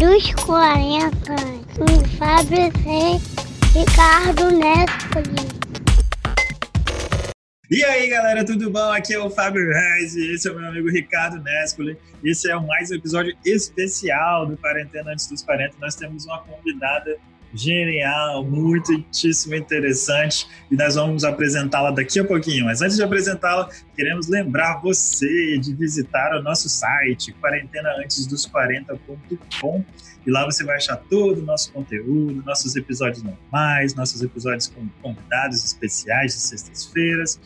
dos 40 com Fábio C. Ricardo Nespoli. E aí, galera, tudo bom? Aqui é o Fábio Reis e esse é o meu amigo Ricardo Nespoli. Esse é mais um episódio especial do Quarentena Antes dos 40. Nós temos uma convidada genial, muitíssimo interessante e nós vamos apresentá-la daqui a pouquinho. Mas antes de apresentá-la, queremos lembrar você de visitar o nosso site quarentenaantesdos40.com e lá você vai achar todo o nosso conteúdo, nossos episódios normais, nossos episódios com convidados especiais de sextas-feiras.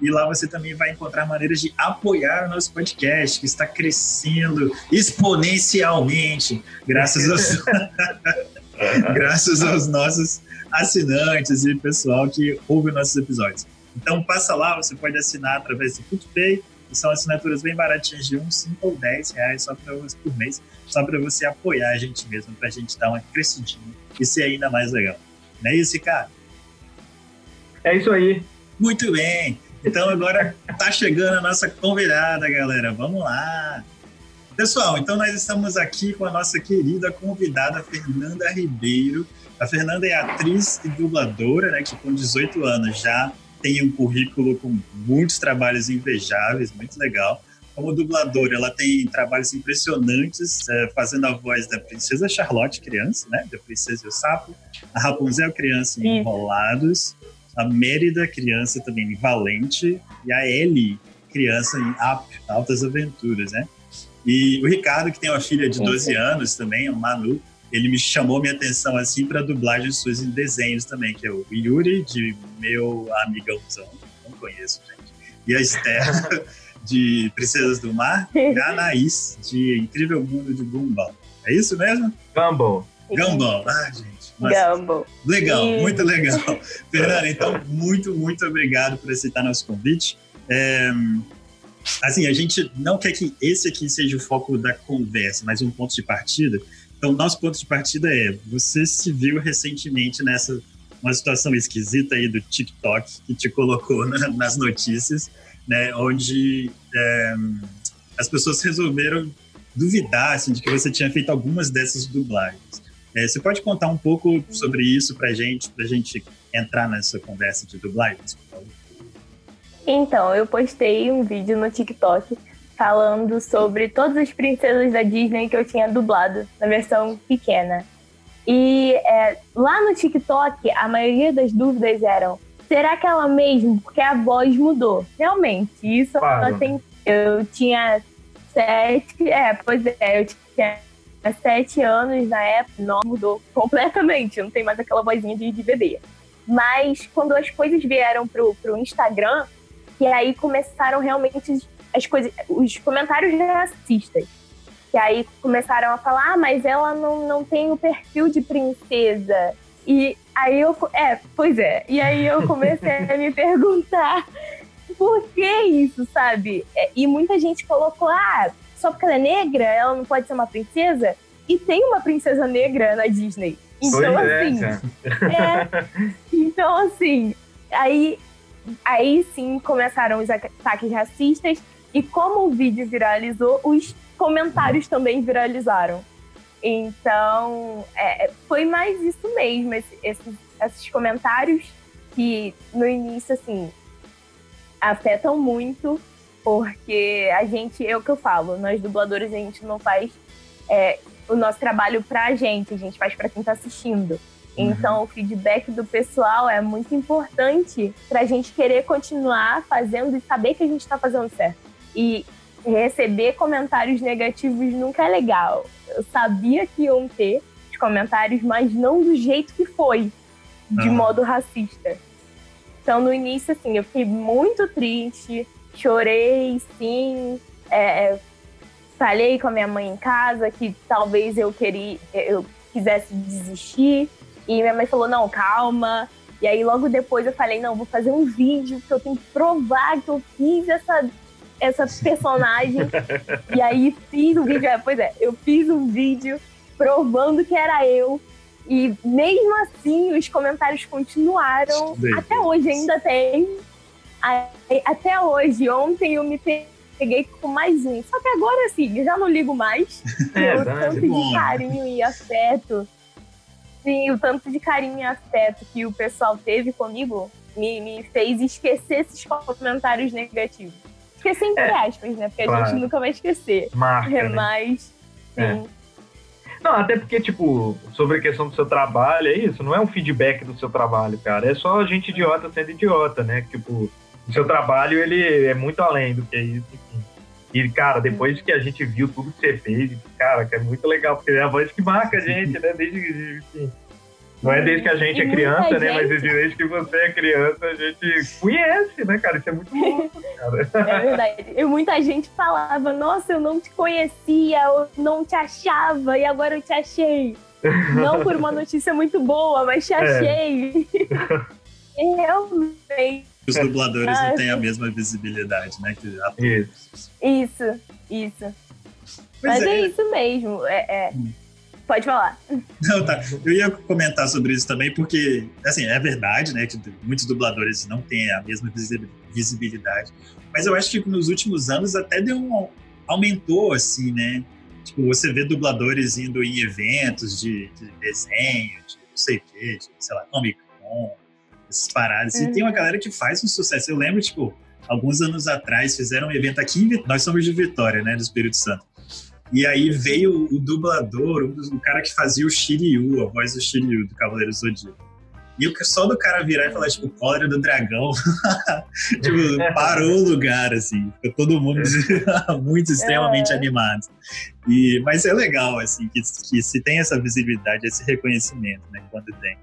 E lá você também vai encontrar maneiras de apoiar o nosso podcast, que está crescendo exponencialmente, graças aos, graças aos nossos assinantes e pessoal que ouve nossos episódios. Então passa lá, você pode assinar através do PicPay, que são assinaturas bem baratinhas de 1, 5 ou 10 reais só pra, por mês, só para você apoiar a gente mesmo, para a gente dar uma crescidinha e ser ainda mais legal. Não é isso, cara? É isso aí. Muito bem. Então agora tá chegando a nossa convidada, galera. Vamos lá. Pessoal, então nós estamos aqui com a nossa querida convidada Fernanda Ribeiro. A Fernanda é atriz e dubladora, né, que com 18 anos já tem um currículo com muitos trabalhos invejáveis, muito legal. Como dubladora, ela tem trabalhos impressionantes, é, fazendo a voz da Princesa Charlotte, criança, né? Da Princesa e o Sapo, a Rapunzel, criança em Enrolados, a Mérida, criança também em Valente, e a Ellie, criança em Up, Altas Aventuras, né? E o Ricardo, que tem uma filha de 12 anos também, o Manu, ele me chamou minha atenção assim para dublagem suas em desenhos também, que é o Yuri, de meu amigãozão, não conheço, gente, e a Esther, de Princesas do Mar, e a Anaís, de Incrível Mundo de Gumball. É isso mesmo? Gumball. Gumball, ah, gente. Gumball. Legal, muito legal. Fernanda, então, muito, muito obrigado por aceitar nosso convite. É, assim, a gente não quer que esse aqui seja o foco da conversa, mas um ponto de partida. Então, nosso ponto de partida é: você se viu recentemente nessa uma situação esquisita aí do TikTok que te colocou na, nas notícias, né, onde é, as pessoas resolveram duvidar assim, de que você tinha feito algumas dessas dublagens. É, você pode contar um pouco sobre isso para gente, para gente entrar nessa conversa de dublagens? Então, eu postei um vídeo no TikTok falando sobre todas as princesas da Disney que eu tinha dublado na versão pequena. E é, lá no TikTok, a maioria das dúvidas eram: será que ela mesmo? Porque a voz mudou. Realmente, isso claro. tem. Eu tinha sete. É, pois é, eu tinha sete anos na época, não mudou completamente. Não tem mais aquela vozinha de, de bebê. Mas quando as coisas vieram pro, pro Instagram, e aí começaram realmente as coisas, os comentários racistas. Que aí começaram a falar, ah, mas ela não, não tem o perfil de princesa. E aí eu. É, pois é. E aí eu comecei a me perguntar por que isso, sabe? É, e muita gente colocou, ah, só porque ela é negra, ela não pode ser uma princesa? E tem uma princesa negra na Disney. Então, pois assim. É, é, então, assim, aí, aí sim começaram os ataques racistas. E como o vídeo viralizou, os comentários também viralizaram. Então, é, foi mais isso mesmo, esse, esses, esses comentários que no início, assim, afetam muito, porque a gente, é o que eu falo, nós dubladores, a gente não faz é, o nosso trabalho pra gente, a gente faz para quem tá assistindo. Uhum. Então, o feedback do pessoal é muito importante para a gente querer continuar fazendo e saber que a gente está fazendo certo. E receber comentários negativos nunca é legal. Eu sabia que iam ter os comentários, mas não do jeito que foi, de uhum. modo racista. Então, no início, assim, eu fiquei muito triste, chorei, sim. É, falei com a minha mãe em casa que talvez eu queria, eu quisesse desistir. E minha mãe falou: não, calma. E aí, logo depois, eu falei: não, vou fazer um vídeo que eu tenho que provar que eu fiz essa essa personagem. e aí fiz um vídeo, é, pois é, eu fiz um vídeo provando que era eu. E mesmo assim, os comentários continuaram. Até hoje ainda tem. Até hoje, ontem eu me peguei com mais um. Só que agora, assim, eu já não ligo mais. É, dá- tanto bom. de carinho e afeto. Sim, o tanto de carinho e afeto que o pessoal teve comigo me, me fez esquecer esses comentários negativos. Esquecer entre aspas, né? Porque a claro. gente nunca vai esquecer. marca, né? Mas, É. sim. Não, até porque, tipo, sobre a questão do seu trabalho, é isso, não é um feedback do seu trabalho, cara. É só gente idiota sendo idiota, né? Tipo, o seu trabalho, ele é muito além do que isso. E, cara, depois que a gente viu tudo que você fez, cara, que é muito legal, porque é a voz que marca a gente, né? Desde que, enfim, não é desde que a gente E é muita criança, né? Mas gente- desde que você é criança, a gente conhece, né, cara? Isso é muito louco, cara. É verdade. E muita gente falava, nossa, eu não te conhecia, eu não te achava, e agora eu te achei. Não por uma notícia muito boa, mas te É. achei. E Realmente. Os dubladores Ah, não têm a mesma visibilidade, né? Que atores. Isso. Isso. Pois mas é. é. isso mesmo. É, é. Pode falar. Não, tá. Eu ia comentar sobre isso também, porque, assim, é verdade, né, que muitos dubladores não têm a mesma visi- visibilidade, mas eu acho que nos últimos anos até deu um, aumentou, assim, né, tipo, você vê dubladores indo em eventos de, de desenho, de não sei o quê, de, sei lá, Comic Con, essas paradas, e Uhum. tem uma galera que faz um sucesso, eu lembro, tipo, alguns anos atrás fizeram um evento aqui em nós somos de Vitória, né, do Espírito Santo, e aí veio o dublador, o cara que fazia o Shiryu, a voz do Shiryu, do Cavaleiro Zodíaco. E o que- só do cara virar e falar, tipo, cólera do dragão, tipo, parou o lugar, assim. Ficou todo mundo muito extremamente É. animado. E, mas é legal, assim, que, que se tem essa visibilidade, esse reconhecimento, né, quando tem.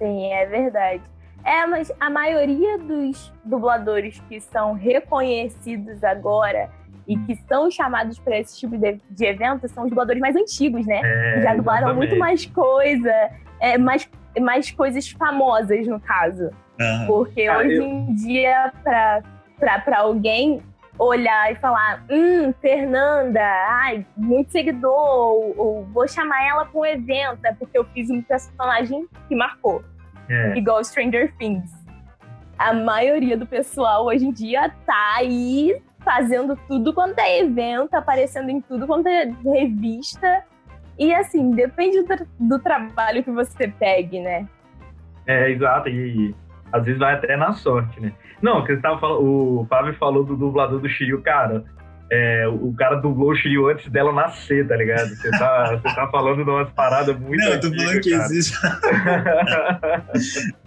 Sim, é verdade. É, mas a maioria dos dubladores que são reconhecidos agora e que são chamados para esse tipo de, de evento são os dubladores mais antigos, né? É, Já dublaram exatamente. muito mais coisa, é, mais, mais coisas famosas, no caso. Aham. Porque Ah, hoje eu- em dia, pra, pra, pra alguém olhar e falar, hum, Fernanda, ai, muito seguidor, ou, ou vou chamar ela pra um evento, é porque eu fiz um personagem que marcou, É. igual Stranger Things. A maioria do pessoal hoje em dia tá aí fazendo tudo quanto é evento, aparecendo em tudo quanto é revista. E assim, depende do, do trabalho que você pegue, né? É, exato, e às vezes vai até na sorte, né? Não, que você tava falando, o Fábio falou do dublador do Shiryu, cara. é, o cara dublou o Shiryu antes dela nascer, tá ligado? Você tá, você tá falando de umas paradas muito Não, eu tô falando que cara. existe.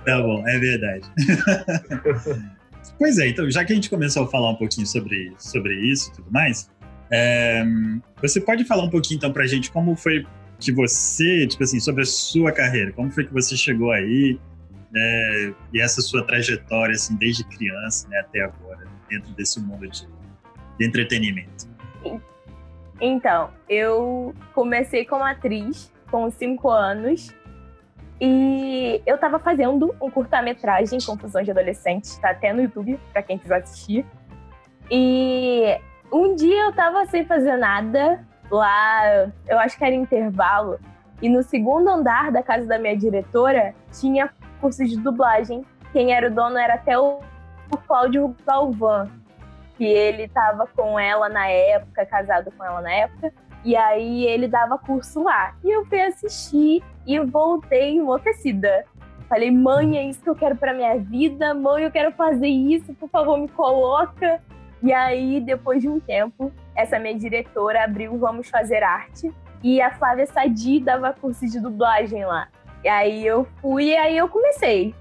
Tá bom, é verdade. pois é, então, já que a gente começou a falar um pouquinho sobre, sobre isso e tudo mais, é, você pode falar um pouquinho então pra gente como foi que você, tipo assim, sobre a sua carreira, como foi que você chegou aí é, e essa sua trajetória, assim, desde criança né, até agora, dentro desse mundo de, de entretenimento. Então, eu comecei como atriz com 5 anos e eu tava fazendo um curta-metragem, Confusões de Adolescentes, tá até no YouTube, pra quem quiser assistir. E um dia eu tava sem fazer nada lá, eu acho que era intervalo, e no segundo andar da casa da minha diretora tinha curso de dublagem. Quem era o dono era até o Cláudio Galvão, que ele tava com ela na época, casado com ela na época, e aí ele dava curso lá. E eu fui assistir e voltei enlouquecida. Falei, mãe, é isso que eu quero pra minha vida, mãe, eu quero fazer isso, por favor, me coloca. E aí, depois de um tempo, essa minha diretora abriu Vamos Fazer Arte, e a Flávia Sadi dava curso de dublagem lá. E aí eu fui, e aí eu comecei.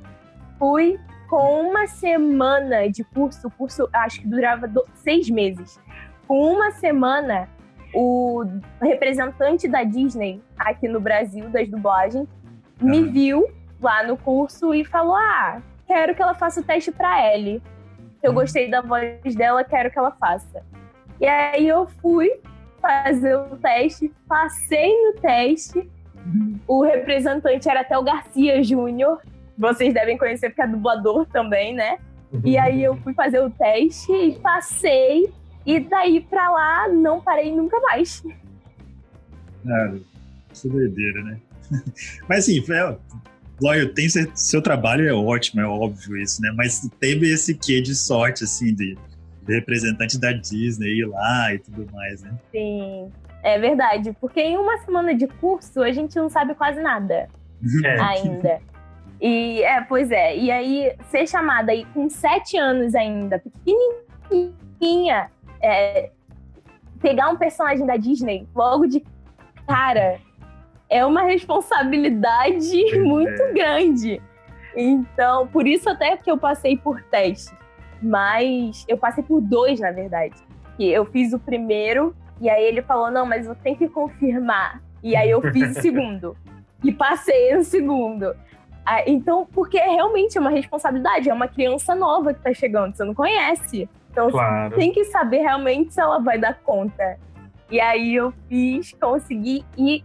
Fui com uma semana de curso, o curso acho que durava do- seis meses. Com uma semana, o representante da Disney aqui no Brasil, das dublagens, me viu lá no curso e falou: Ah, quero que ela faça o teste pra Ellie. Eu Hum. gostei da voz dela, quero que ela faça. E aí eu fui fazer o teste, passei no teste. O representante era até o Garcia Júnior. Vocês devem conhecer porque é dublador também, né? E aí eu fui fazer o teste e passei. E daí pra lá não parei nunca mais. Ah, que doideira, né? Mas assim, é, lógico, tem seu trabalho é ótimo, é óbvio isso, né? Mas teve esse quê de sorte, assim, de, representante da Disney ir lá e tudo mais, né? Sim, é verdade. Porque em uma semana de curso a gente não sabe quase nada É. ainda. E é, pois é. E aí, ser chamada aí com sete anos ainda, pequenininha, é, pegar um personagem da Disney logo de cara é uma responsabilidade muito grande. Então, por isso até que eu passei por teste. Mas eu passei por dois, na verdade. Que eu fiz o primeiro, e aí ele falou: não, mas eu tenho que confirmar. E aí eu fiz o segundo. E passei no segundo. Ah, então, porque é realmente uma responsabilidade, é uma criança nova que tá chegando, você não conhece. Então, Claro. tem que saber realmente se ela vai dar conta. E aí eu fiz, consegui, e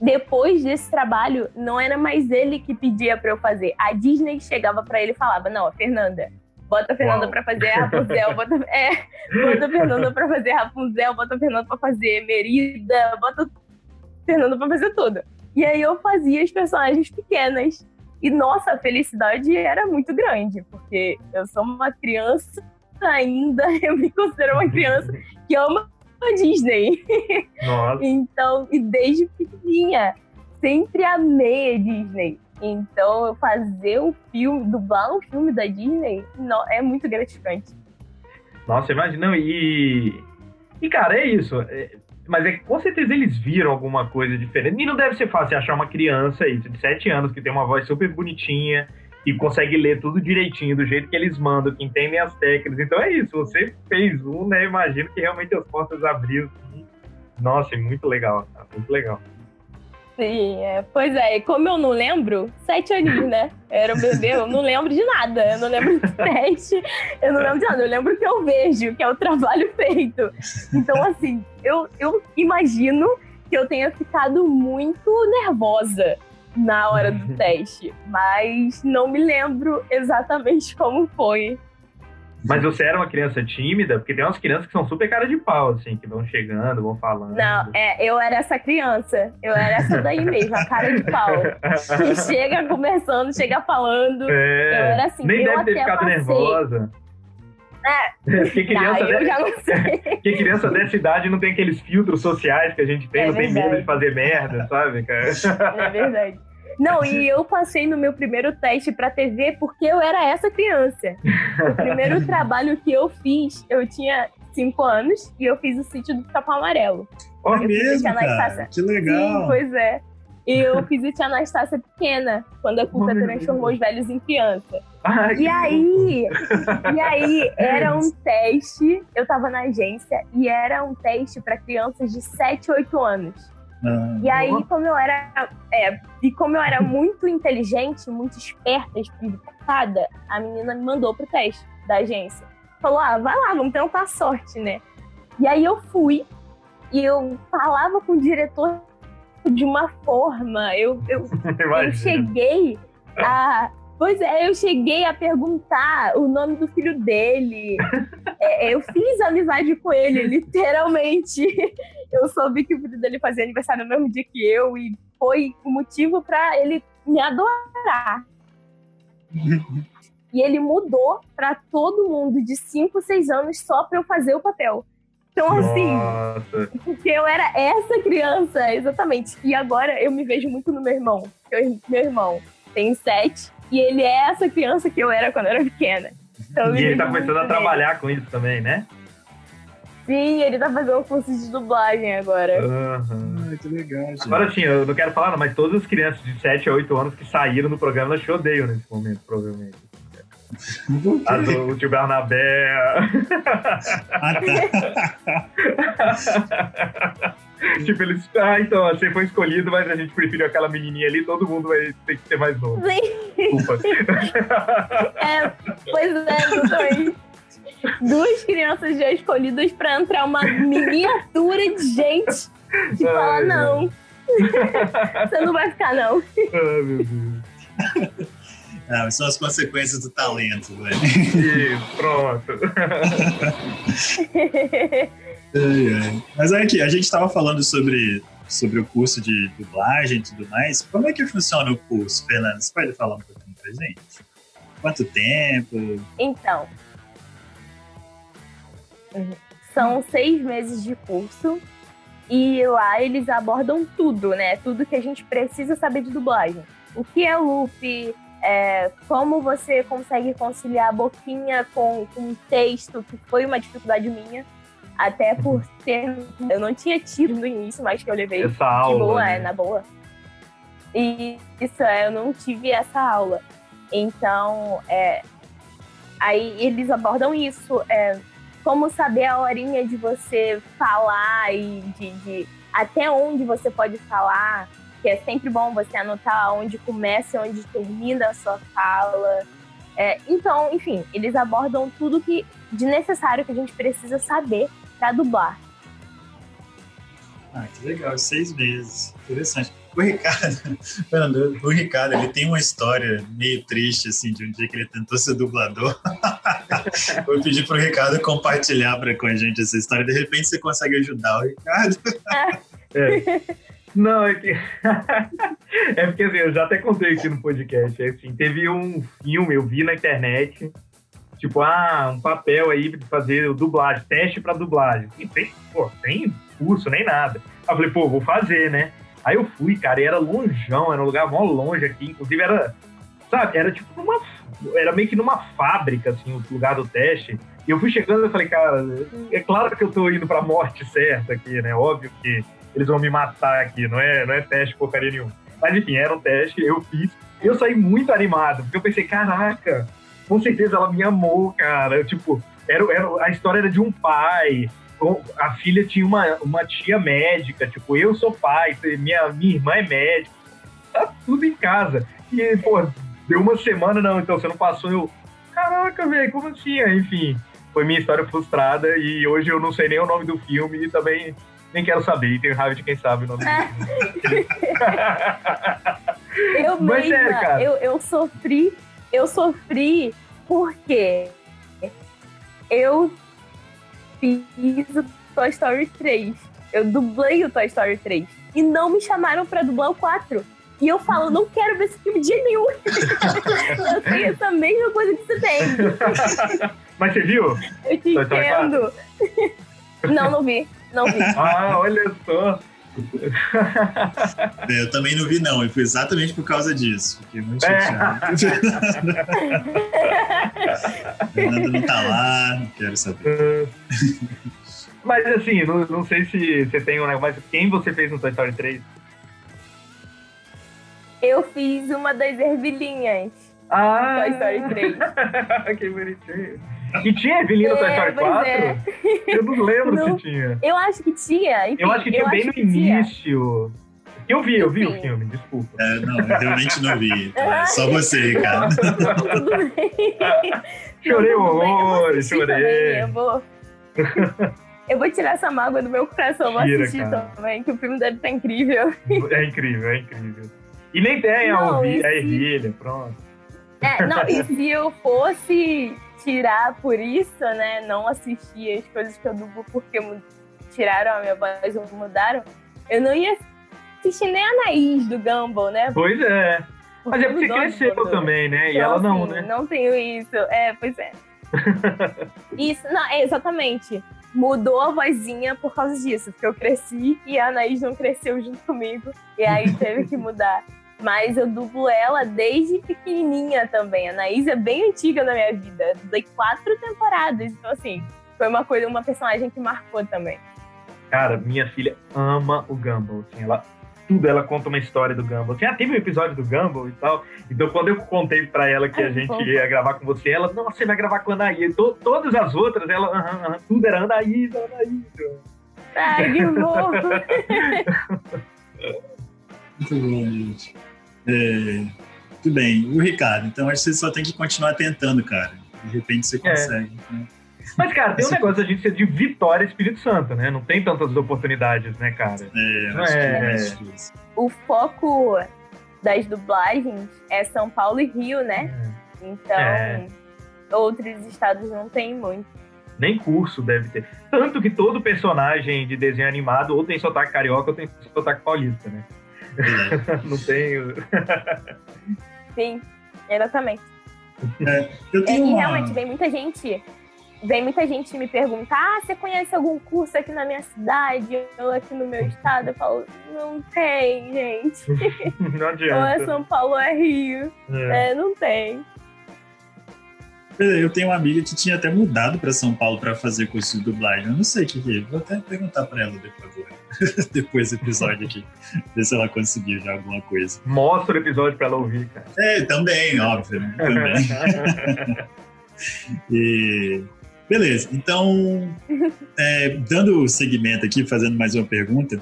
depois desse trabalho, não era mais ele que pedia pra eu fazer. A Disney chegava pra ele e falava: Não, a Fernanda, bota a Fernanda Uau. pra fazer Rapunzel, bota, é, bota a Fernanda pra fazer Rapunzel, bota a Fernanda pra fazer Merida, bota a Fernanda pra fazer tudo. E aí eu fazia as personagens pequenas. E nossa, a felicidade era muito grande, porque eu sou uma criança ainda, eu me considero uma criança que ama a Disney. Nossa. Então, e desde pequenininha, sempre amei a Disney. Então, fazer um filme, dublar um filme da Disney, no- é muito gratificante. Nossa, imagina. não, E. E, cara, é isso. é- mas é que com certeza eles viram alguma coisa diferente. E não deve ser fácil achar uma criança de 7 anos que tem uma voz super bonitinha e consegue ler tudo direitinho, do jeito que eles mandam, que entendem as técnicas. Então é isso, você fez um, né? Imagino que realmente as portas abriram. assim. Nossa, é muito legal, cara, muito legal. Sim, é. Pois é, e como eu não lembro, sete aninhos, né? Eu era um bebê, eu não lembro de nada. Eu não lembro de teste, eu não lembro de nada. Eu lembro que eu vejo, que é o trabalho feito. Então, assim, eu, eu imagino que eu tenha ficado muito nervosa na hora do teste, mas não me lembro exatamente como foi. Mas você era uma criança tímida? Porque tem umas crianças que são super cara de pau, assim, que vão chegando, vão falando. Não, é, eu era essa criança. Eu era essa daí mesmo, a cara de pau. Que chega conversando, chega falando. É, Eu era assim, nem deve ter ficado passei. nervosa. É. Porque criança, eu de- já não sei. porque criança dessa idade não tem aqueles filtros sociais que a gente tem, É não tem verdade. medo de fazer merda, sabe, cara? É verdade. Não, e eu passei no meu primeiro teste pra TV porque eu era essa criança. O primeiro trabalho que eu fiz, eu tinha cinco anos e eu fiz o sítio do Capão Amarelo. Eu fiz mesmo, cara. Que Sim, legal. pois é. E eu fiz o Tia Anastácia pequena, quando a Cuca Oh, transformou os velhos em criança. Ai, E aí, e aí era um teste, eu tava na agência e era um teste pra crianças de 7, 8 anos. Ah, E aí, como eu era, é, e como eu era muito inteligente, muito esperta, espiritada, a menina me mandou pro teste da agência. Falou: "Ah, vai lá, vamos tentar a sorte, né?" E aí eu fui e eu falava com o diretor de uma forma, eu, eu eu cheguei a. Pois é, eu cheguei a perguntar o nome do filho dele. É, eu fiz amizade com ele, literalmente. Eu soube que o filho dele fazia aniversário no mesmo dia que eu e foi o motivo pra ele me adorar. E ele mudou pra todo mundo de 5, 6 anos só pra eu fazer o papel. Então, assim, Nossa. porque eu era essa criança, exatamente. E agora eu me vejo muito no meu irmão. Eu- meu irmão tem sete e ele é essa criança que eu era quando eu era pequena. Então, E ele tá começando a trabalhar com isso também, né? Sim, ele tá fazendo um curso de dublagem agora. Aham. ah, que legal, gente. Agora sim, eu não quero falar, não, mas todas as crianças de 7 a 8 anos que saíram do programa, elas te odeiam nesse momento, provavelmente. A do o tio Barnabé. Ah, tá. tipo, eles. Ah, então, você foi escolhido, mas a gente preferiu aquela menininha ali, todo mundo vai ter que ser mais novo. Sim, Desculpa. é, pois é, exatamente. Duas crianças já escolhidas pra entrar uma miniatura de gente que fala: Ai, não, você não vai ficar, não. Ai, meu Deus. Ah, são as consequências do talento, velho. Isso, pronto. Ai, ai. Mas olha aqui, a gente estava falando sobre, sobre o curso de dublagem e tudo mais. Como é que funciona o curso, Fernando? Você pode falar um pouquinho pra gente? Quanto tempo? Então, São seis meses de curso e lá eles abordam tudo, né? Tudo que a gente precisa saber de dublagem. O que é loop, é, como você consegue conciliar a boquinha com, com texto, que foi uma dificuldade minha. Até por ter. Eu não tinha tido no início, mas que eu levei Essa aula, de boa, né? é, na boa. E isso, é, eu não tive essa aula. Então, é, aí eles abordam isso. É, como saber a horinha de você falar e de, de até onde você pode falar, que é sempre bom você anotar onde começa e onde termina a sua fala. É, então, enfim, eles abordam tudo que de necessário que a gente precisa saber para dublar. Ah, que legal, seis meses. Interessante. O Ricardo, Fernando, o Ricardo, ele tem uma história meio triste, assim, de um dia que ele tentou ser dublador. Vou pedir pro Ricardo compartilhar pra, com a gente essa história. De repente você consegue ajudar o Ricardo. É. Não, é que. é porque assim, eu já até contei aqui no podcast. é assim, teve um filme, eu vi na internet, tipo, ah, um papel aí de fazer dublagem, teste pra dublagem. E tem, pô, tem curso, nem nada. Aí eu falei, pô, vou fazer, né? Aí eu fui, cara, e era longeão, era um lugar mó longe aqui, inclusive era, sabe, era tipo numa. Era meio que numa fábrica, assim, o lugar do teste. E eu fui chegando e falei, cara, é claro que eu tô indo pra morte certa aqui, né? Óbvio que eles vão me matar aqui, não é, não é teste porcaria nenhuma. Mas enfim, era um teste, eu fiz. Eu saí muito animado, porque eu pensei, caraca, com certeza ela me amou, cara. Eu, tipo, era, era, a história era de um pai, a filha tinha uma, uma tia médica, tipo, eu sou pai, minha, minha irmã é médica, tá tudo em casa. E, pô, deu uma semana, não, então você não passou, eu, caraca, velho, como assim? Enfim, foi minha história frustrada e hoje eu não sei nem o nome do filme e também nem quero saber, e tenho raiva de quem sabe o nome do filme. eu Mas mesma, sério, cara. eu, eu sofri, eu sofri porque eu fiz o Toy Story 3. Eu dublei o Toy Story 3. E não me chamaram pra dublar o 4. E eu falo, não quero ver esse filme de nenhum. eu tenho essa mesma coisa que você tem. Mas você viu? Eu te Toy entendo. Não, não vi. Não vi. Ah, olha só. É, Eu também não vi, não. E foi exatamente por causa disso. Fiquei muito É. chateado. Fernando não tá lá, não quero saber. Mas assim, não, não sei se você tem um negócio. Mas quem você fez no Toy Story 3? Eu fiz uma das ervilhinhas. Ah! Toy Story 3. que bonitinho. E tinha Evelyn no Toy É, Story pois 4? é. Eu não lembro Não. se tinha. Eu acho que tinha. Enfim, Eu acho que tinha bem no início. Eu vi, eu vi o Enfim. filme, desculpa. É, não, eu realmente não vi. É só você, Ricardo. Tudo bem. Chorei vou horrores, assistir chorei. também, Eu vou... eu vou tirar essa mágoa do meu coração, vou Tira, assistir cara. também, que o filme deve estar incrível. É incrível, é incrível. E nem tem a, Não, ouvi- e a ervilha, pronto. É, não, e se eu fosse tirar por isso, né, não assistir as coisas que eu dublo porque tiraram a minha voz ou mudaram, eu não ia assistir nem a Anaís do Gumball, né? Pois é. Mas é porque cresceu também, né? E Então, ela não, assim, né? Não tenho isso. É, pois é. isso, não, é exatamente. Mudou a vozinha por causa disso, porque eu cresci e a Anaís não cresceu junto comigo. E aí teve que mudar. Mas eu dublo ela desde pequenininha também. A Anaís é bem antiga na minha vida. Eu Dublei quatro temporadas. Então, assim, foi uma coisa, uma personagem que marcou também. Cara, minha filha ama o Gumball, assim, ela tudo ela conta uma história do Gumball. Assim, ah, teve um episódio do Gumball e tal. Então, quando eu contei pra ela que a gente ia gravar com você, ela, não, você vai gravar com a Anaís. To- todas as outras, ela, aham, aham, tudo era Anaís, Anaís. Ai, que fofo. Muito bom, gente. É, tudo bem. E o Ricardo? Então, acho que você só tem que continuar tentando, cara. De repente você consegue. né? Mas, cara, tem um Esse- negócio da gente ser de Vitória Espírito Santo, né? Não tem tantas oportunidades, né, cara? É, Não acho que é- é mais difícil. o foco das dublagens é São Paulo e Rio, né? Então, É. outros estados não tem muito. Nem curso deve ter. Tanto que todo personagem de desenho animado ou tem sotaque carioca ou tem sotaque paulista, né? É. Não tem. Sim, exatamente. Eu É, tenho e uma... realmente vem muita gente vem muita gente me perguntar: ah, você conhece algum curso aqui na minha cidade ou aqui no meu estado? Eu falo: não tem, gente. Não Ou adianta. é São Paulo ou é Rio. É. É, não tem. Eu tenho uma amiga que tinha até mudado para São Paulo para fazer curso de dublagem. Eu não sei o que, que é. Vou até perguntar para ela depois, agora. depois do episódio aqui. Ver se ela conseguiu já alguma coisa. Mostra o episódio pra ela ouvir, cara. É, também, óbvio. Né? Também. E- Beleza, então, é, dando segmento aqui, fazendo mais uma pergunta,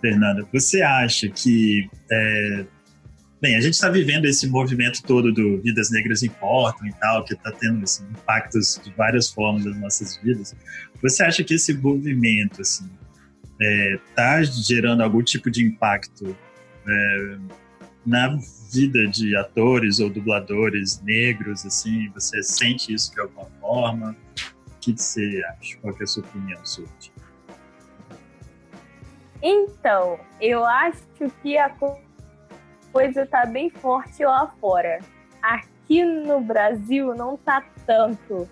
Fernanda, você acha que. é, bem, a gente está vivendo esse movimento todo do Vidas Negras Importam e tal, que está tendo assim, impactos de várias formas nas nossas vidas. Você acha que esse movimento assim, está gerando algum tipo de impacto é, na vida de atores ou dubladores negros, assim, você sente isso de alguma forma? O que você acha? Qual é a sua opinião sobre? Então, eu acho que a co- coisa tá bem forte lá fora. Aqui no Brasil não tá tanto.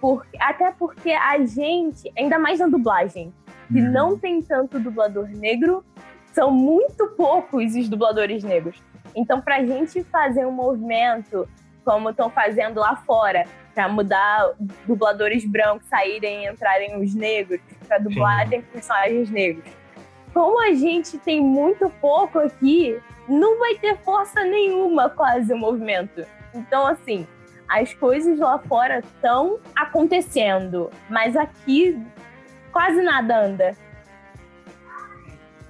Por- até porque a gente, ainda mais na dublagem, que Uhum. não tem tanto dublador negro, são muito poucos os dubladores negros. Então, pra gente fazer um movimento como estão fazendo lá fora, pra mudar dubladores brancos saírem e entrarem os negros, pra dublarem personagens negros. Como a gente tem muito pouco aqui, não vai ter força nenhuma quase o movimento. Então, assim, as coisas lá fora estão acontecendo, mas aqui quase nada anda.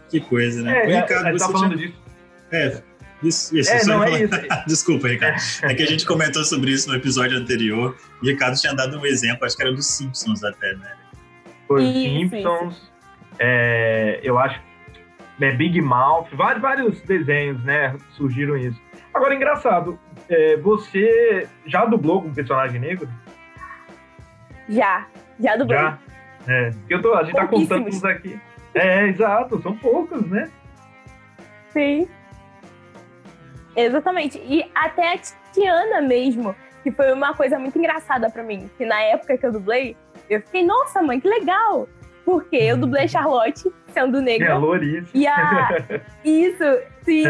Que coisa, né? É, é, Ricardo, a gente você tá falando tinha... disso. É, isso, isso. É, só não, é falar- isso. Desculpa, Ricardo. É que a gente comentou sobre isso no episódio anterior. E o Ricardo tinha dado um exemplo, acho que era dos Simpsons até, né? Foi Isso, Simpsons, é, eu acho, né, Big Mouth, vários, vários desenhos, né, surgiram isso. Agora, engraçado, é, você já dublou com um personagem negro? Já, já dublei. Já? É, eu tô, a gente tá contando uns aqui. É, exato, são poucos, né? Sim. Exatamente. E até a Tiana mesmo, que foi uma coisa muito engraçada pra mim. Que na época que eu dublei, eu fiquei, nossa, mãe, que legal! Porque eu dublei Charlotte, sendo É, negra. Lourice. E a. Isso, sim.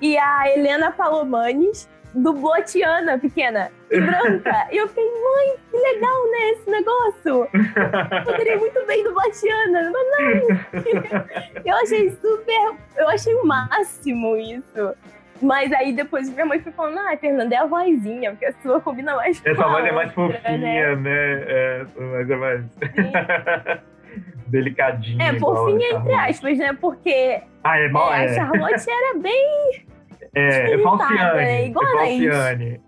E a Helena Palomanes dublou a Tiana, pequena, e branca. E eu fiquei, mãe, que legal, né, esse negócio. Poderia muito bem dublar a Tiana, mas não. Eu achei super. Eu achei o máximo isso. Mas aí depois minha mãe foi falando, ah, Fernanda, é a vozinha, porque a sua combina mais com Essa voz é mais outra, fofinha, né? né? É, voz é mais delicadinha. É, fofinha entre aspas, né? Porque Ah, é mal, é, a é. Charlotte era bem. É, é Falciane. É Igual a Falciane.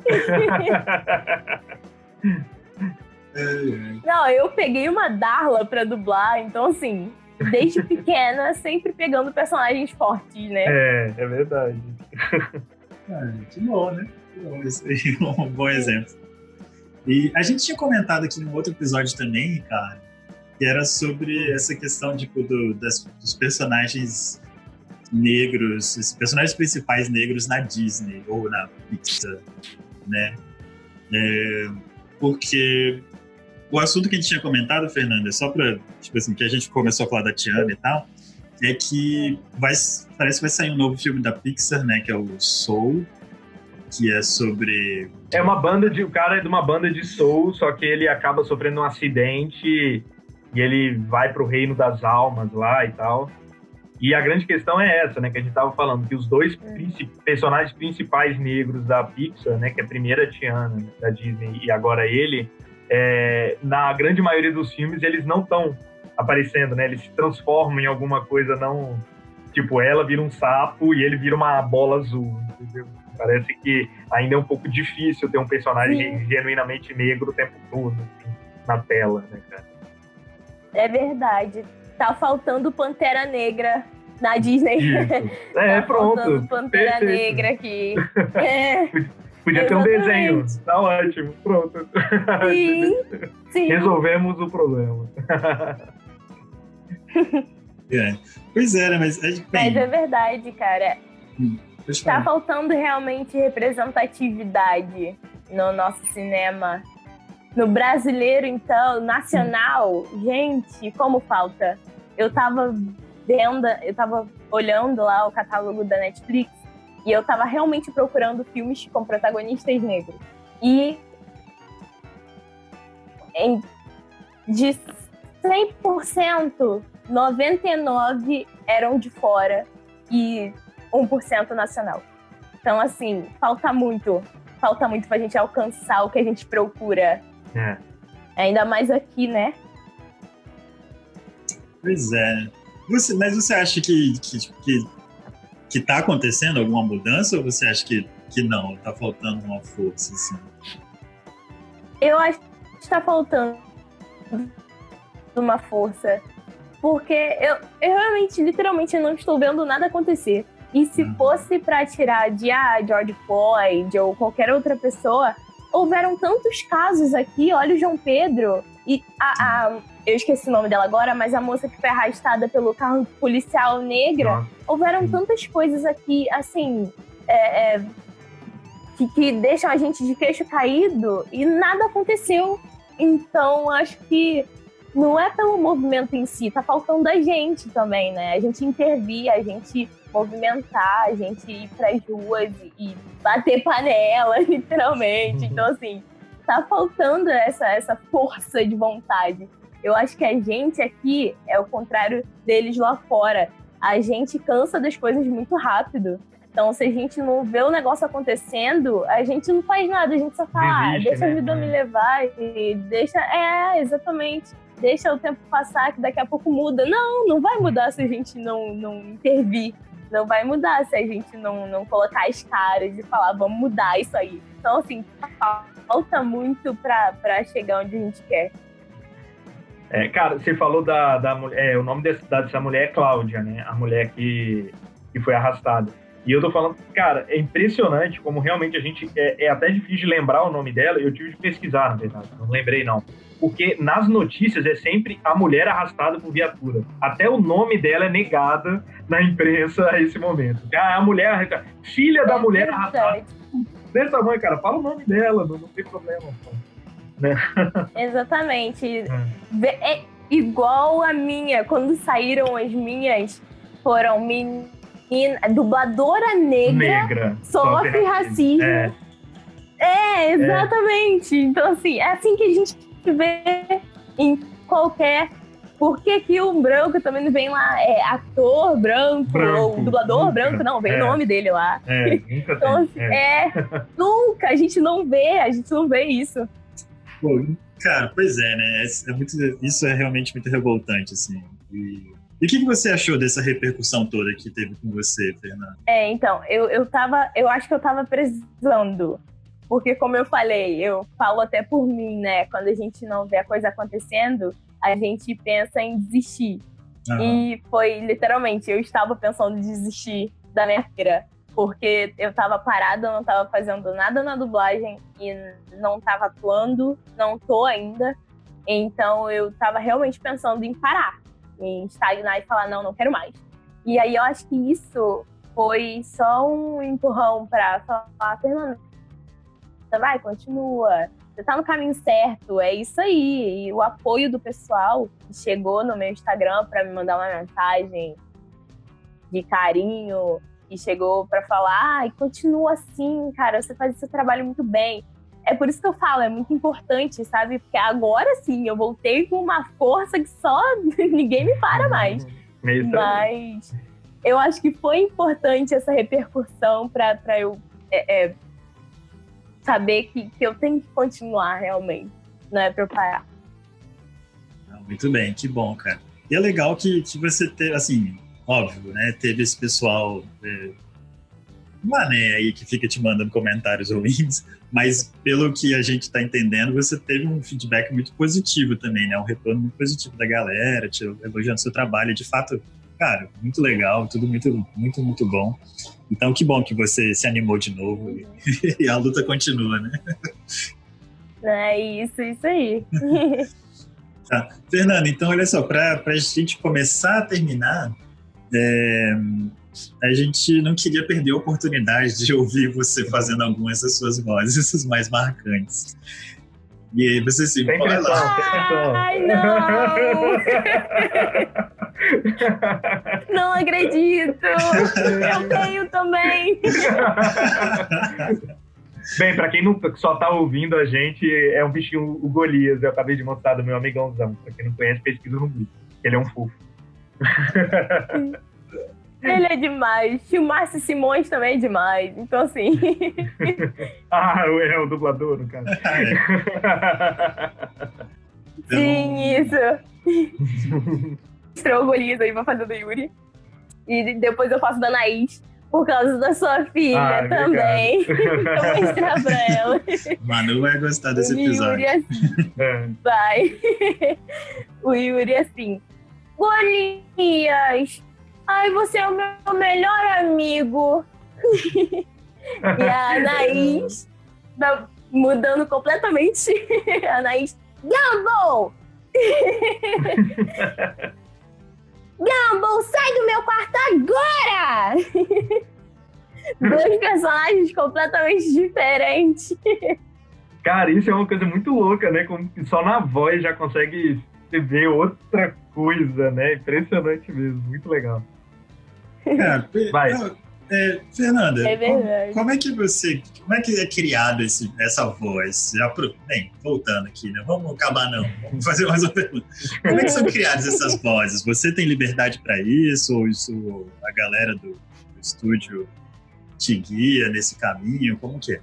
Não, eu peguei uma Darla pra dublar, então assim, desde pequena, sempre pegando personagens fortes, né? É, é verdade. Ah, que bom, né? Que bom, aí é um bom exemplo. E a gente tinha comentado aqui num outro episódio também, cara, que era sobre essa questão tipo, do, das, dos personagens negros, os personagens principais negros na Disney ou na Pixar, né? É, porque o assunto que a gente tinha comentado, Fernanda, só para tipo assim, que a gente começou a falar da Tiana e tal, é que vai, parece que vai sair um novo filme da Pixar, né? Que é o Soul, que é sobre. É uma banda de. O cara é de uma banda de soul, só que ele acaba sofrendo um acidente e ele vai pro reino das almas lá e tal. E a grande questão é essa, né? Que a gente tava falando, que os dois princi- personagens principais negros da Pixar, né? Que é a primeira Tiana da Disney e agora ele, é, na grande maioria dos filmes, eles não estão aparecendo, né? Eles se transformam em alguma coisa não. Tipo, ela vira um sapo e ele vira uma bola azul, entendeu? Parece que ainda é um pouco difícil ter um personagem genuinamente negro o tempo todo assim, na tela, né, cara? É verdade. Tá faltando Pantera Negra na Disney. Isso. É, tá faltando pronto. Pantera Perfeito. Negra aqui. É, Podia ter um Exatamente. desenho. Tá ótimo. Pronto. sim, sim. Resolvemos o problema. É. Pois é, né? Mas, é, bem, Mas é verdade, cara. eu Tá faltando realmente representatividade no nosso cinema. No brasileiro, então, nacional, gente, como falta. Eu tava vendo, eu tava olhando lá o catálogo da Netflix e eu tava realmente procurando filmes com protagonistas negros. E em, de 100%, 99% eram de fora e 1% nacional. Então, assim, falta muito. Falta muito pra gente alcançar o que a gente procura. É. Ainda mais aqui, né? Pois é. Você, mas você acha que, que, que, que tá acontecendo alguma mudança ou você acha que, que não? Tá faltando uma força, assim? Eu acho que tá faltando uma força. Porque eu, eu realmente, literalmente, não estou vendo nada acontecer. E se Uhum. fosse pra tirar de ah, George Floyd ou qualquer outra pessoa, houveram tantos casos aqui. Olha o João Pedro e a, a- eu esqueci o nome dela agora, mas a moça que foi arrastada pelo carro policial negra. Nossa. Houveram tantas coisas aqui, assim, é, é, que, que deixam a gente de queixo caído e nada aconteceu. Então, acho que não é pelo movimento em si, tá faltando a gente também, né? A gente intervir, a gente movimentar, a gente ir pras ruas e, e bater panela, literalmente. Então, assim, tá faltando essa, essa força de vontade. Eu acho que a gente aqui é o contrário deles lá fora. A gente cansa das coisas muito rápido. Então, se a gente não vê o negócio acontecendo, a gente não faz nada, a gente só fala, ah, Desiste, deixa né? a vida me levar e deixa. É, exatamente. Deixa o tempo passar, que daqui a pouco muda. Não, não vai mudar se a gente não, não intervir. Não vai mudar se a gente não, não colocar as caras e falar, vamos mudar isso aí. Então, assim, falta muito pra chegar onde a gente quer. É, cara, você falou da, da mulher. É, o nome dessa, dessa mulher é Cláudia, né? A mulher que, que foi arrastada. E eu tô falando, cara, é impressionante como realmente a gente. É, é até difícil de lembrar o nome dela. Eu tive de pesquisar, na verdade. Não lembrei, não. Porque nas notícias é sempre a mulher arrastada por viatura. Até o nome dela é negada na imprensa a esse momento. Ah, a mulher. Filha da mulher arrastada. Desse tamanho, cara, fala o nome dela, não, não tem problema. pô. Exatamente. Vê- É igual a minha, quando saíram as minhas, foram menina, dubladora negra, Negra. sofre racismo. É. É, exatamente. Então, assim, é assim que a gente vê em qualquer. Por que, que um branco também não vem lá? É ator branco, Branco, ou dublador nunca. branco, não, vem o É. nome dele lá. É, nunca Então, tem. assim, É. é. nunca, a gente não vê, a gente não vê isso. Pô, cara, pois é, né? É muito, isso é realmente muito revoltante, assim. E, e o que, que você achou dessa repercussão toda que teve com você, Fernando? É, então, eu, eu tava. Eu acho que eu tava precisando. Porque, como eu falei, eu falo até por mim, né? Quando a gente não vê a coisa acontecendo, a gente pensa em desistir. Aham. E foi literalmente, eu estava pensando em desistir da minha carreira. Porque eu tava parada, não tava fazendo nada na dublagem e não tava atuando, não tô ainda. Então eu tava realmente pensando em parar, em estagnar e falar, não, não quero mais. E aí eu acho que isso foi só um empurrão pra falar, Fernanda, vai, continua. Você tá no caminho certo, é isso aí. E o apoio do pessoal que chegou no meu Instagram pra me mandar uma mensagem de carinho e chegou pra falar, ai, continua assim, cara, você faz o seu trabalho muito bem. É por isso que eu falo, é muito importante, sabe? Porque agora sim, eu voltei com uma força que só ninguém me para mais. É. Mas eu acho que foi importante essa repercussão pra, pra eu é, é, saber que, que eu tenho que continuar realmente, não é pra eu parar. Ah, Muito bem, que bom, cara. E é legal que, que você teve, assim, óbvio, né? Teve esse pessoal é, mané aí que fica te mandando comentários ruins, mas pelo que a gente tá entendendo, você teve um feedback muito positivo também, né? Um retorno muito positivo da galera, te elogiando seu trabalho. De fato, cara, muito legal, tudo muito, muito, muito bom. Então, que bom que você se animou de novo e, e a luta continua, né? É isso, isso aí. Tá. Fernando, então olha só, para a gente começar a terminar, é, a gente não queria perder a oportunidade de ouvir você fazendo algumas das suas vozes, as mais marcantes. E aí você se empolga. pressão, sem pressão. Ai, não! Não acredito! Eu tenho também! Bem, pra quem não, só tá ouvindo a gente, é um bichinho, o Golias. Eu acabei de mostrar do meu amigãozão. Pra quem não conhece, pesquisa no Google. Ele é um fofo. Ele é demais. E o Márcio Simões também é demais. Então, assim. Ah, é o dublador, no caso. Sim, isso. Golias aí pra fazer do Yuri. E depois eu faço da Anaís. Por causa da sua filha Ah, também. Vou mostrar pra ela. Manu vai gostar desse o Yuri episódio. assim, É. vai. o Yuri assim. Golias! Ai, você é o meu melhor amigo. e a Anaís tá mudando completamente. A Anaís. Gumball! Gumball, sai do meu quarto agora! Dois personagens completamente diferentes. Cara, isso é uma coisa muito louca, né? Como só na voz já consegue ver outra coisa, né? Impressionante mesmo, muito legal. Cara, pe- Vai. não, é, Fernanda, É como, como é que você. Como é que é criado esse, essa voz? Já pro- bem, voltando aqui, né? Vamos acabar não. Vamos fazer mais uma pergunta. Como é que são criadas essas vozes? Você tem liberdade para isso? Ou isso a galera do, do estúdio te guia nesse caminho? Como que é?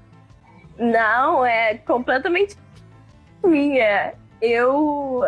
Não, é completamente minha. Eu,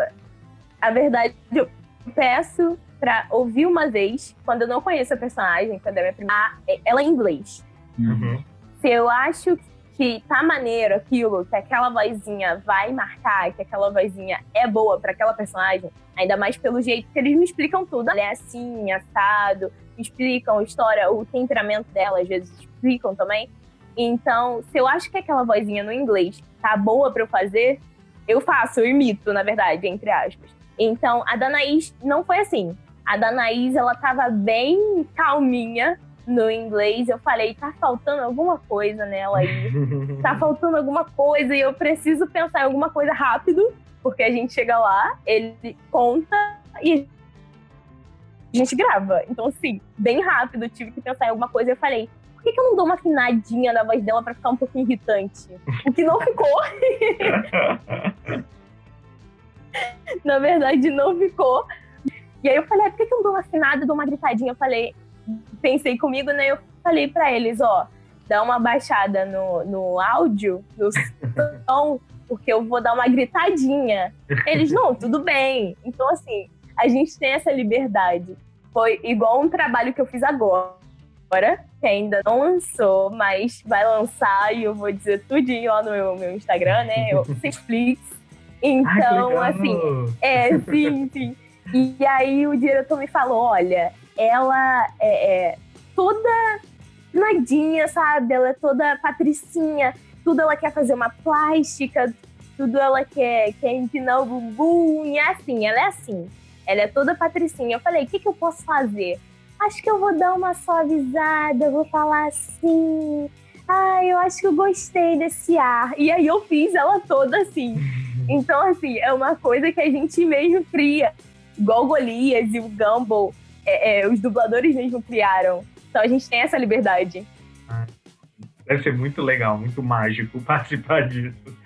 a verdade, eu peço pra ouvir uma vez, quando eu não conheço a personagem, quando é minha primeira. Ela é em inglês. Uhum. Se eu acho que tá maneiro aquilo, que aquela vozinha vai marcar, que aquela vozinha é boa pra aquela personagem, ainda mais pelo jeito que eles me explicam tudo. Ela é assim, assado, explicam a história, o temperamento dela, às vezes explicam também. Então, se eu acho que aquela vozinha no inglês tá boa pra eu fazer, eu faço, eu imito, na verdade, entre aspas. Então, a Danaís não foi assim. A Danaís, ela tava bem calminha no inglês. Eu falei, tá faltando alguma coisa nela aí. Tá faltando alguma coisa e eu preciso pensar em alguma coisa rápido, porque a gente chega lá, ele conta e a gente grava. Então, assim, bem rápido, tive que pensar em alguma coisa. Eu falei, por que, que eu não dou uma afinadinha na voz dela pra ficar um pouquinho irritante? O que não ficou, na verdade, não ficou. E aí eu falei, ah, por que, eu não dou uma afinada, dou uma gritadinha? Eu falei, pensei comigo, né? Eu falei pra eles, ó, dá uma baixada no, no áudio, no som, porque eu vou dar uma gritadinha. Eles, não, tudo bem. Então, assim, a gente tem essa liberdade. Foi igual um trabalho que eu fiz agora, que ainda não lançou, mas vai lançar e eu vou dizer tudinho lá no meu, meu Instagram, né? Eu Netflix. Ai, Então, legal. assim, é, sim, sim. E aí o diretor me falou, olha, ela é, é toda nadinha, sabe? Ela é toda patricinha, tudo ela quer fazer uma plástica, tudo ela quer, quer empinar o bumbum, e é assim, ela é assim. Ela é toda patricinha. Eu falei, o que, que eu posso fazer? Acho que eu vou dar uma suavizada, vou falar assim. Ah, eu acho que eu gostei desse ar. E aí eu fiz ela toda assim. Então, assim, é uma coisa que a gente mesmo cria. Igual o Golias e o Gumball, é, é, os dubladores mesmo criaram. Então a gente tem essa liberdade. Deve ser muito legal, muito mágico participar disso.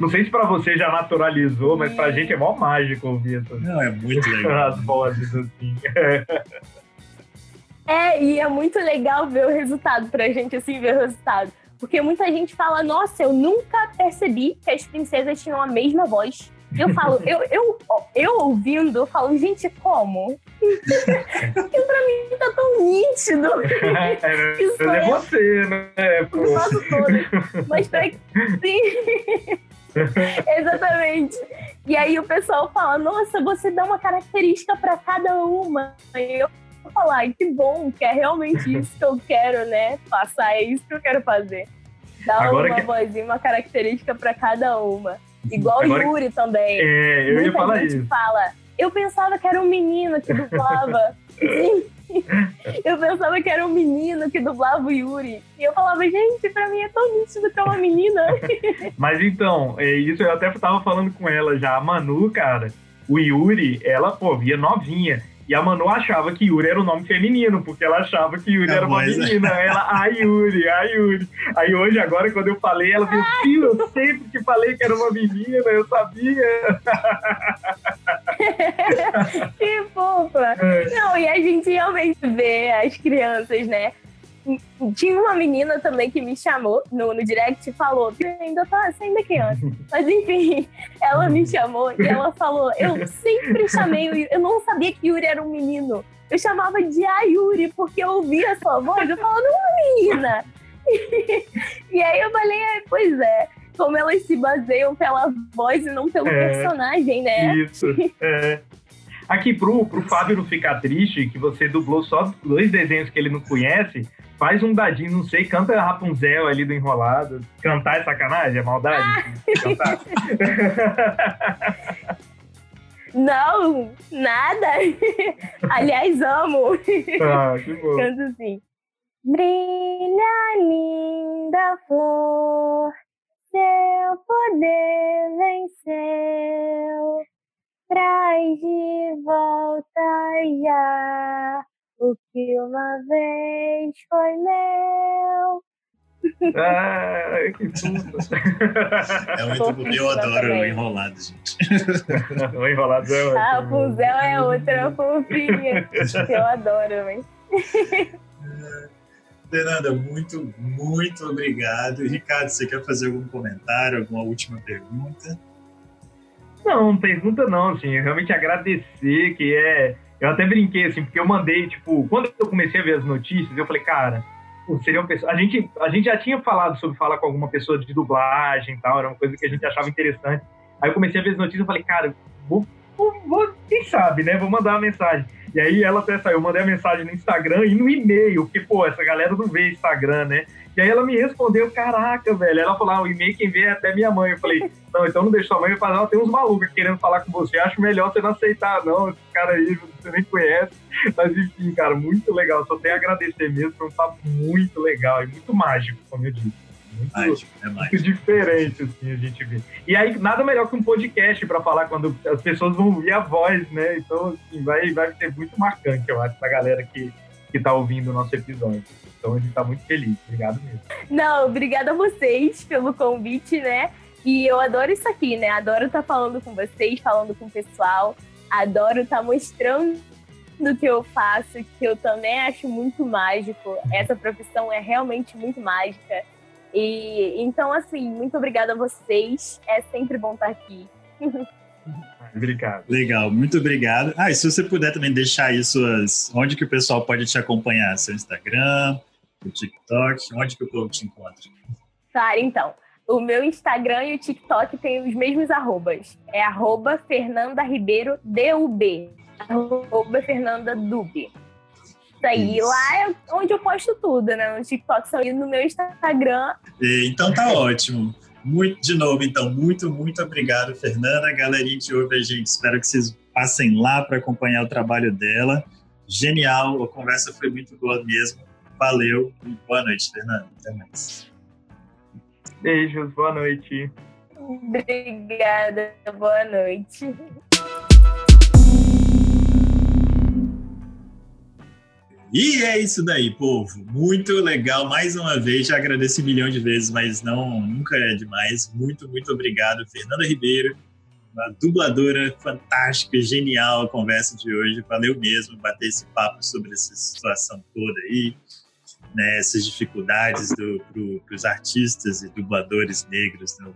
Não sei se pra você já naturalizou, mas pra gente é mó mágico ouvir essas, Não, é muito legal. as vozes assim. É, e é muito legal ver o resultado pra gente, assim, ver o resultado. Porque muita gente fala, nossa, eu nunca percebi que as princesas tinham a mesma voz. Eu falo, eu, eu, eu ouvindo, eu falo, gente, como? Porque pra mim tá tão nítido. É, Isso mas é é- você, né? Pô. Eu faço todo. Mas pra sim. Exatamente. E aí o pessoal fala, nossa, você dá uma característica pra cada uma. E eu falo, ai, que bom, que é realmente isso que eu quero, né? Passar, é isso que eu quero fazer. Dar Agora uma que- vozinha, uma característica pra cada uma. Igual Agora- o Yuri também. É, eu ia Muita falar gente isso. fala, eu pensava que era um menino que dublava. Sim, eu pensava que era um menino que dublava o Yuri. E eu falava, gente, pra mim é tão nítido que é uma menina. Mas então, é isso eu até tava falando com ela já. A Manu, cara, o Yuri, ela, pô, via novinha. E a Manu achava que Yuri era o um nome feminino, porque ela achava que Yuri é era uma menina. Ela, a Yuri, a Yuri. Aí hoje, agora, quando eu falei, ela viu, filho, eu sempre que falei que era uma menina, eu sabia. que fofa. É. Não, e a gente realmente vê as crianças, né? Tinha uma menina também que me chamou no, no direct e falou: ainda tá, você ainda é criança. Mas enfim, ela me chamou e ela falou: Eu sempre chamei o Yuri. Eu não sabia que Yuri era um menino. Eu chamava de Ayuri, porque eu ouvia a sua voz, eu falava, é menina. E, aí eu falei, é, pois é como elas se baseiam pela voz e não pelo é, personagem, né? Isso, é. Aqui pro, pro Fábio não ficar triste, que você dublou só dois desenhos que ele não conhece, faz um dadinho, não sei, canta Rapunzel ali do Enrolado. Cantar é sacanagem? É maldade? Ah. Cantar. Não, nada. Aliás, amo. Ah, que bom. Canto assim. Brilha, linda flor, seu poder venceu. Traz de volta já o que uma vez foi meu. Ah, que puta. É muito bom. Eu adoro o enrolado, gente. o enrolado é outro. Ah, o Puzel é outra fofinha. Eu adoro, hein? Fernanda, muito, muito obrigado. Ricardo, você quer fazer algum comentário, alguma última pergunta? Não, pergunta não, assim, realmente agradecer, que é eu até brinquei, assim, porque eu mandei, tipo, quando eu comecei a ver as notícias, eu falei, cara, seriam pessoas. A gente, a gente já tinha falado sobre falar com alguma pessoa de dublagem e tal, era uma coisa que a gente achava interessante. Aí eu comecei a ver as notícias e falei, cara, vou, vou, quem sabe, né? Vou mandar uma mensagem. E aí ela até saiu, eu mandei a mensagem no Instagram e no e-mail, porque, pô, essa galera não vê Instagram, né? E aí ela me respondeu, caraca, velho. Ela falou, ah, o e-mail quem vê é até minha mãe. Eu falei, não, então não deixa sua mãe falar, tem uns malucos querendo falar com você. Acho melhor você não aceitar, não. Esse cara aí, você nem conhece. Mas enfim, cara, muito legal. Só tenho a agradecer mesmo. Foi um papo muito legal e muito mágico, como eu disse. Muito, mágico, é mágico. muito diferente, assim, a gente vê. E aí, nada melhor que um podcast para falar quando as pessoas vão ouvir a voz, né? Então, assim, vai, vai ser muito marcante, eu acho, pra galera que, que tá ouvindo o nosso episódio. Então a gente tá muito feliz. Obrigado mesmo. Não, obrigada a vocês pelo convite, né? E eu adoro isso aqui, né? Adoro estar tá falando com vocês, falando com o pessoal. Adoro estar tá mostrando o que eu faço, que eu também acho muito mágico. Essa profissão é realmente muito mágica. E então, assim, muito obrigada a vocês. É sempre bom estar aqui. Obrigado. Legal, muito obrigado. Ah, e se você puder também deixar aí suas. Onde que o pessoal pode te acompanhar? Seu Instagram, o TikTok, onde que o povo te encontra? Claro, então. O meu Instagram e o TikTok têm os mesmos arrobas. É arroba Fernanda Ribeiro DUB. Arroba Fernanda Dub. Isso aí. Isso. Lá é onde eu posto tudo, né? No TikTok só e no meu Instagram. então tá ótimo. Muito, de novo, então, muito, muito obrigado, Fernanda. Galerinha que ouve a gente, espero que vocês passem lá para acompanhar o trabalho dela. Genial, a conversa foi muito boa mesmo. Valeu e boa noite, Fernanda. Até mais. Beijos, boa noite. Obrigada, boa noite. E é isso daí, povo. Muito legal. Mais uma vez, já agradeci um milhão de vezes, mas não nunca é demais. Muito, muito obrigado, Fernanda Ribeiro, uma dubladora fantástica, genial a conversa de hoje. Valeu mesmo bater esse papo sobre essa situação toda aí né, essas dificuldades para os artistas e dubladores negros no,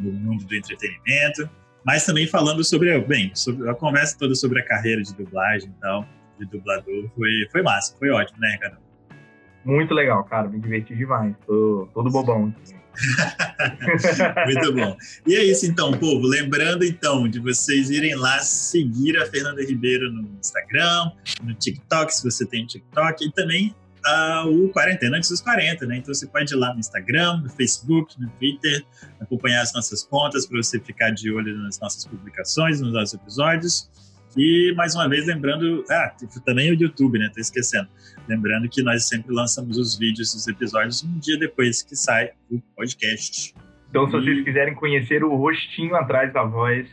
no, mundo do entretenimento, mas também falando sobre, bem, sobre a conversa toda sobre a carreira de dublagem e tal, de dublador, foi, foi massa, foi ótimo, né, Ricardo? Muito legal, cara, me diverti demais, tô todo bobão. Muito bom. E é isso então, povo. Lembrando então de vocês irem lá seguir a Fernanda Ribeiro no Instagram, no TikTok, se você tem TikTok, e também uh, o Quarentena Antes dos 40, né? Então você pode ir lá no Instagram, no Facebook, no Twitter, acompanhar as nossas contas para você ficar de olho nas nossas publicações, nos nossos episódios. E mais uma vez lembrando, ah, também o YouTube, né? Tô esquecendo. Lembrando que nós sempre lançamos os vídeos dos episódios um dia depois que sai o podcast. Então, se vocês quiserem conhecer o rostinho atrás da voz.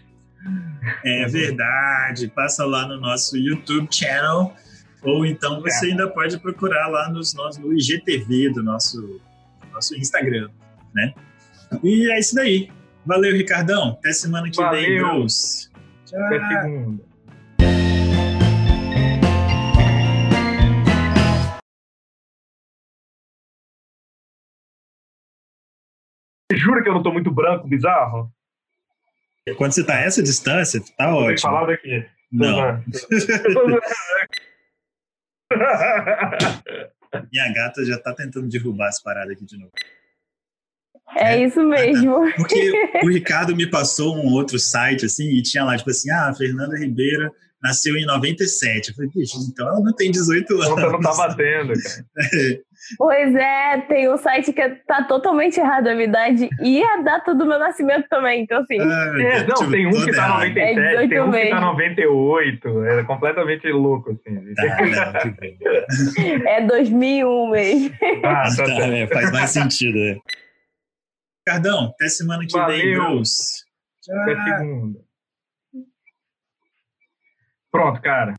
É verdade. Passa lá no nosso YouTube channel. Ou então você é. ainda pode procurar lá nos, no IGTV do nosso, nosso Instagram, né? E é isso daí. Valeu, Ricardão. Até semana que Valeu. vem, bros. Tchau. Até segunda. Jura que eu não tô muito branco, bizarro? Quando você tá a essa distância, tá ótimo. Falado aqui. Não. Minha gata já tá tentando derrubar as paradas aqui de novo. É, é, isso mesmo. Porque o Ricardo me passou um outro site, assim, e tinha lá, tipo assim, ah, Fernanda Ribeira nasceu em 97. Eu falei, bicho, então ela não tem 18 anos. Então não tá batendo, cara. Pois é, tem um site que tá totalmente errado a minha idade e a data do meu nascimento também, então assim. Ah, é, não, tem um que tá 97, é tem um que tá 98, é completamente louco, assim. Tá, não, é 2001 mesmo. Ah, tá, tá, é, faz mais sentido, né? Cardão, até semana que Valeu. vem. Tchau. Até segunda. Pronto, cara.